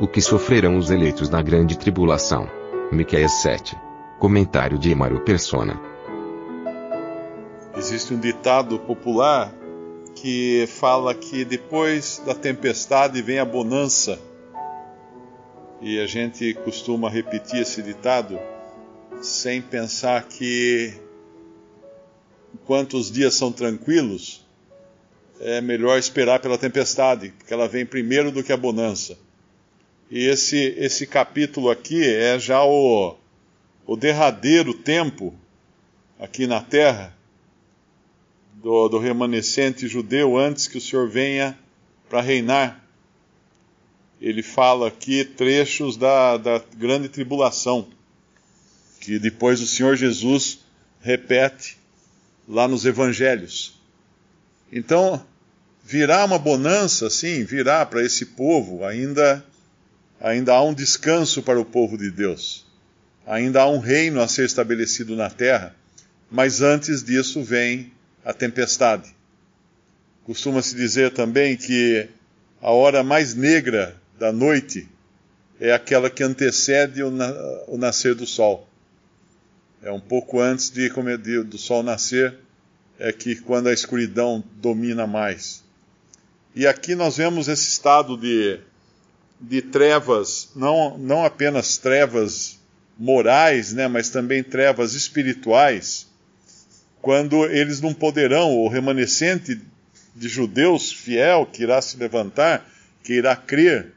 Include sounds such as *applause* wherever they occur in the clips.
O que sofrerão os eleitos na grande tribulação. Miqueias 7. Comentário de Emaro Persona. Existe um ditado popular que fala que depois da tempestade vem a bonança. E a gente costuma repetir esse ditado sem pensar que enquanto os dias são tranquilos, é melhor esperar pela tempestade, porque ela vem primeiro do que a bonança. E esse, esse capítulo aqui é já o, o derradeiro tempo aqui na terra do, do remanescente judeu antes que o Senhor venha para reinar. Ele fala aqui trechos da, da grande tribulação, que depois o Senhor Jesus repete lá nos evangelhos. Então, virá uma bonança, sim, virá para esse povo, ainda, ainda há um descanso para o povo de Deus. Ainda há um reino a ser estabelecido na terra, mas antes disso vem a tempestade. Costuma-se dizer também que a hora mais negra da noite é aquela que antecede o, na, o nascer do sol. É um pouco antes de, de, do sol nascer, é que quando a escuridão domina mais. E aqui nós vemos esse estado de, de trevas, não, não apenas trevas morais, né, mas também trevas espirituais, quando eles não poderão, o remanescente de judeus fiel que irá se levantar, que irá crer,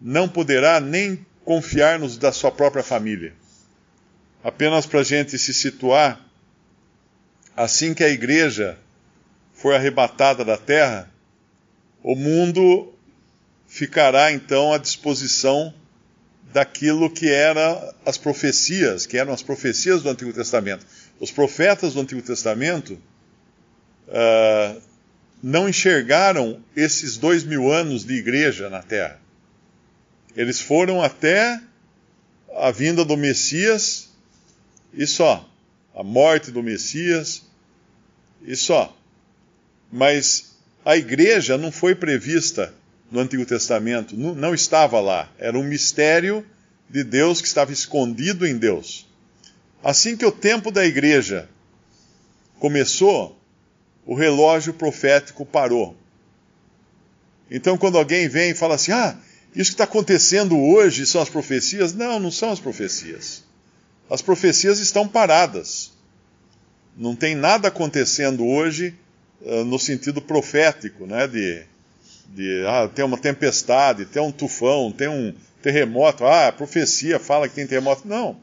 não poderá nem confiar-nos da sua própria família. Apenas para a gente se situar, assim que a igreja for arrebatada da terra, o mundo ficará então à disposição daquilo que eram as profecias, que eram as profecias do Antigo Testamento. Os profetas do Antigo Testamento uh, não enxergaram esses dois mil anos de igreja na Terra. Eles foram até a vinda do Messias e só. A morte do Messias e só. Mas a igreja não foi prevista no Antigo Testamento, não, estava lá. Era um mistério de Deus que estava escondido em Deus. Assim que o tempo da igreja começou, o relógio profético parou. Então, quando alguém vem e fala assim: ah, isso que está acontecendo hoje são as profecias? Não, não são as profecias. As profecias estão paradas. Não tem nada acontecendo hoje uh, no sentido profético, né? De, de ah, tem uma tempestade, tem um tufão, tem um terremoto. Ah, a profecia fala que tem terremoto. Não.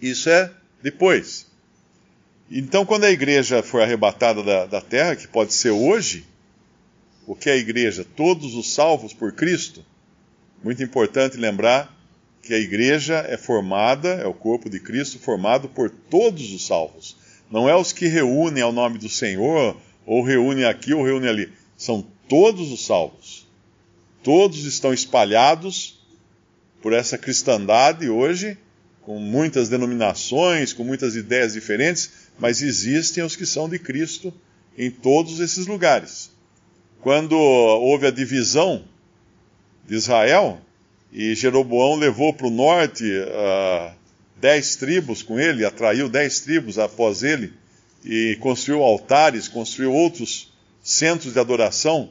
Isso é depois. Então, quando a igreja for arrebatada da, da terra, que pode ser hoje, o que é a igreja? Todos os salvos por Cristo. Muito importante lembrar que a igreja é formada, é o corpo de Cristo formado por todos os salvos. Não é os que reúnem ao nome do Senhor, ou reúnem aqui ou reúnem ali. São todos os salvos. Todos estão espalhados por essa cristandade hoje, com muitas denominações, com muitas ideias diferentes, mas existem os que são de Cristo em todos esses lugares. Quando houve a divisão de Israel, e Jeroboão levou para o norte uh, dez tribos com ele, atraiu dez tribos após ele, e construiu altares, construiu outros centros de adoração.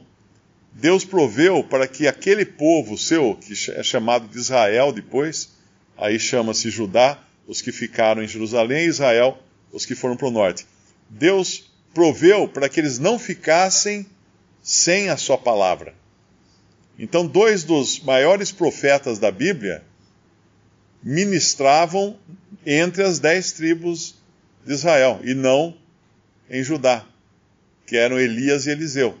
Deus proveu para que aquele povo seu, que é chamado de Israel depois, aí chama-se Judá, os que ficaram em Jerusalém, e Israel, os que foram para o norte. Deus proveu para que eles não ficassem sem a sua palavra. Então, dois dos maiores profetas da Bíblia ministravam entre as dez tribos de Israel e não em Judá, que eram Elias e Eliseu.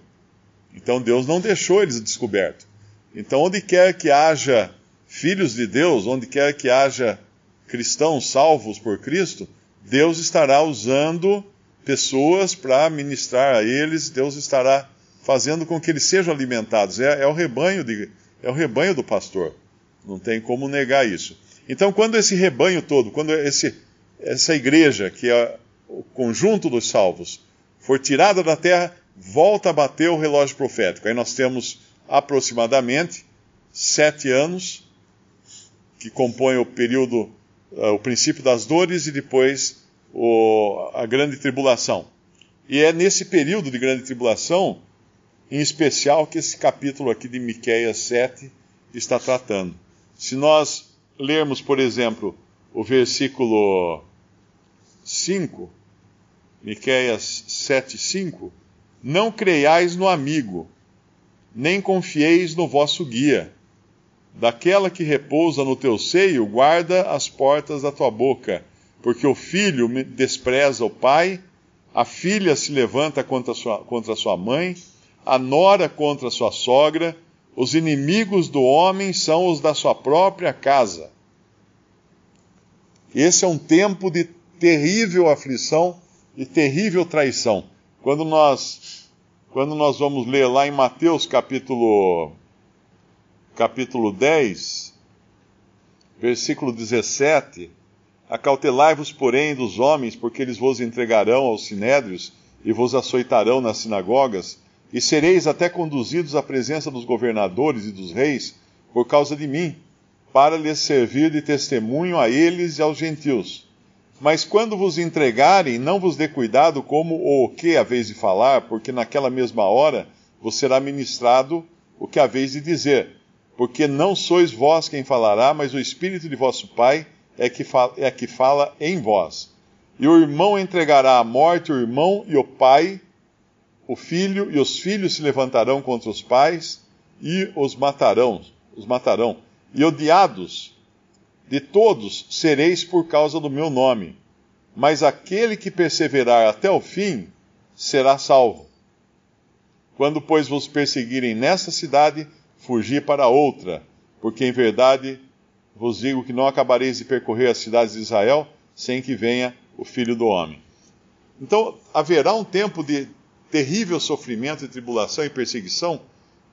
Então Deus não deixou eles descobertos. Então, onde quer que haja filhos de Deus, onde quer que haja cristãos salvos por Cristo, Deus estará usando pessoas para ministrar a eles, Deus estará fazendo com que eles sejam alimentados. É, é, o rebanho de, é o rebanho do pastor. Não tem como negar isso. Então, quando esse rebanho todo, quando esse, essa igreja, que é o conjunto dos salvos, for tirada da terra, volta a bater o relógio profético. Aí nós temos aproximadamente sete anos que compõem o período, uh, o princípio das dores e depois o, a grande tribulação. E é nesse período de grande tribulação, em especial, que esse capítulo aqui de Miqueias 7 está tratando. Se nós lermos, por exemplo, o versículo 5, Miqueias 7, 5, não creiais no amigo, nem confieis no vosso guia. Daquela que repousa no teu seio, guarda as portas da tua boca, porque o filho despreza o pai, a filha se levanta contra sua, contra sua mãe, a nora contra sua sogra, os inimigos do homem são os da sua própria casa. Esse é um tempo de terrível aflição e terrível traição. Quando nós, quando nós vamos ler lá em Mateus capítulo, capítulo 10, versículo 17, Acautelai-vos, porém, dos homens, porque eles vos entregarão aos sinédrios e vos açoitarão nas sinagogas, e sereis até conduzidos à presença dos governadores e dos reis por causa de mim, para lhes servir de testemunho a eles e aos gentios. Mas quando vos entregarem, não vos dê cuidado como ou o que haveis de falar, porque naquela mesma hora vos será ministrado o que haveis de dizer. Porque não sois vós quem falará, mas o Espírito de vosso Pai é que, fala, é que fala em vós. E o irmão entregará à morte o irmão e o pai, o filho, e os filhos se levantarão contra os pais e os matarão, os matarão. E odiados de todos sereis por causa do meu nome, mas aquele que perseverar até o fim será salvo. Quando, pois, vos perseguirem nesta cidade, fugi para outra, porque em verdade vos digo que não acabareis de percorrer as cidades de Israel sem que venha o filho do homem. Então, haverá um tempo de terrível sofrimento e tribulação e perseguição,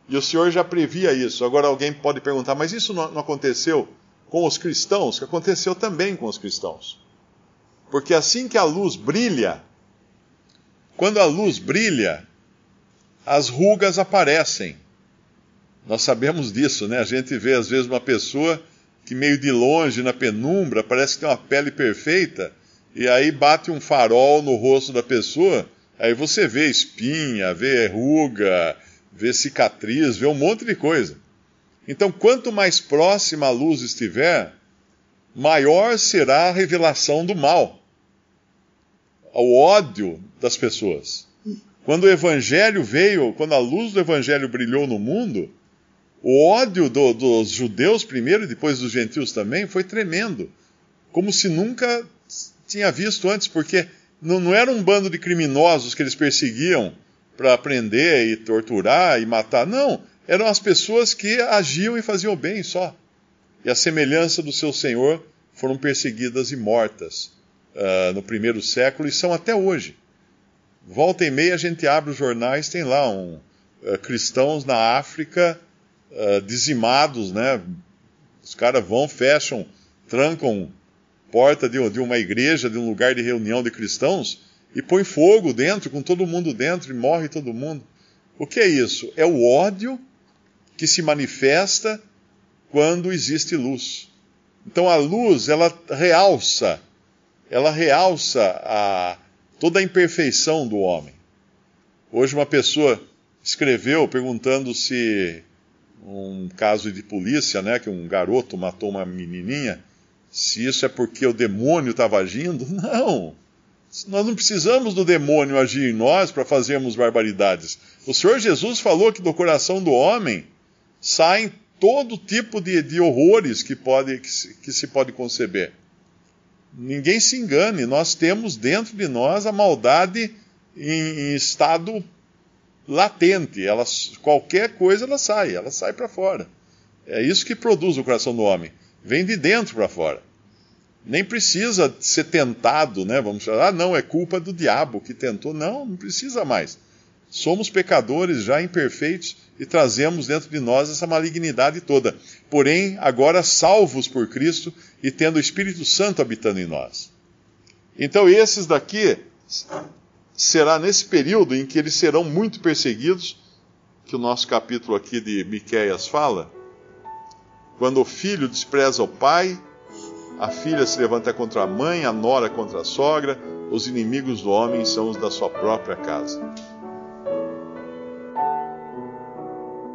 e o Senhor já previa isso. Agora alguém pode perguntar, mas isso não aconteceu com os cristãos, que aconteceu também com os cristãos. Porque assim que a luz brilha, quando a luz brilha, as rugas aparecem. Nós sabemos disso, né? A gente vê às vezes uma pessoa que meio de longe, na penumbra, parece que tem uma pele perfeita, e aí bate um farol no rosto da pessoa, aí você vê espinha, vê ruga, vê cicatriz, vê um monte de coisa. Então, quanto mais próxima a luz estiver, maior será a revelação do mal, o ódio das pessoas. Quando o evangelho veio, quando a luz do evangelho brilhou no mundo, o ódio do, dos judeus primeiro e depois dos gentios também foi tremendo, como se nunca tinha visto antes, porque não, não era um bando de criminosos que eles perseguiam para prender e torturar e matar, não eram as pessoas que agiam e faziam bem só. E a semelhança do seu Senhor foram perseguidas e mortas uh, no primeiro século e são até hoje. Volta e meia a gente abre os jornais, tem lá um, uh, cristãos na África uh, dizimados, né? Os caras vão, fecham, trancam porta de, de uma igreja, de um lugar de reunião de cristãos e põe fogo dentro, com todo mundo dentro e morre todo mundo. O que é isso? É o ódio que se manifesta quando existe luz. Então a luz, ela realça, ela realça a, toda a imperfeição do homem. Hoje uma pessoa escreveu perguntando se um caso de polícia, né, que um garoto matou uma menininha, se isso é porque o demônio estava agindo. *laughs* Não. Nós não precisamos do demônio agir em nós para fazermos barbaridades. O Senhor Jesus falou que do coração do homem saem todo tipo de, de horrores que, pode, que se, que se pode conceber. Ninguém se engane, nós temos dentro de nós a maldade em, em estado latente, ela, qualquer coisa ela sai, ela sai para fora. É isso que produz o coração do homem, vem de dentro para fora. Nem precisa ser tentado, né? Vamos falar, ah, não, é culpa do diabo que tentou. Não, não precisa mais. Somos pecadores já imperfeitos e trazemos dentro de nós essa malignidade toda. Porém, agora salvos por Cristo e tendo o Espírito Santo habitando em nós. Então, esses daqui será nesse período em que eles serão muito perseguidos, que o nosso capítulo aqui de Miqueias fala, quando o filho despreza o pai, a filha se levanta contra a mãe, a nora contra a sogra, os inimigos do homem são os da sua própria casa.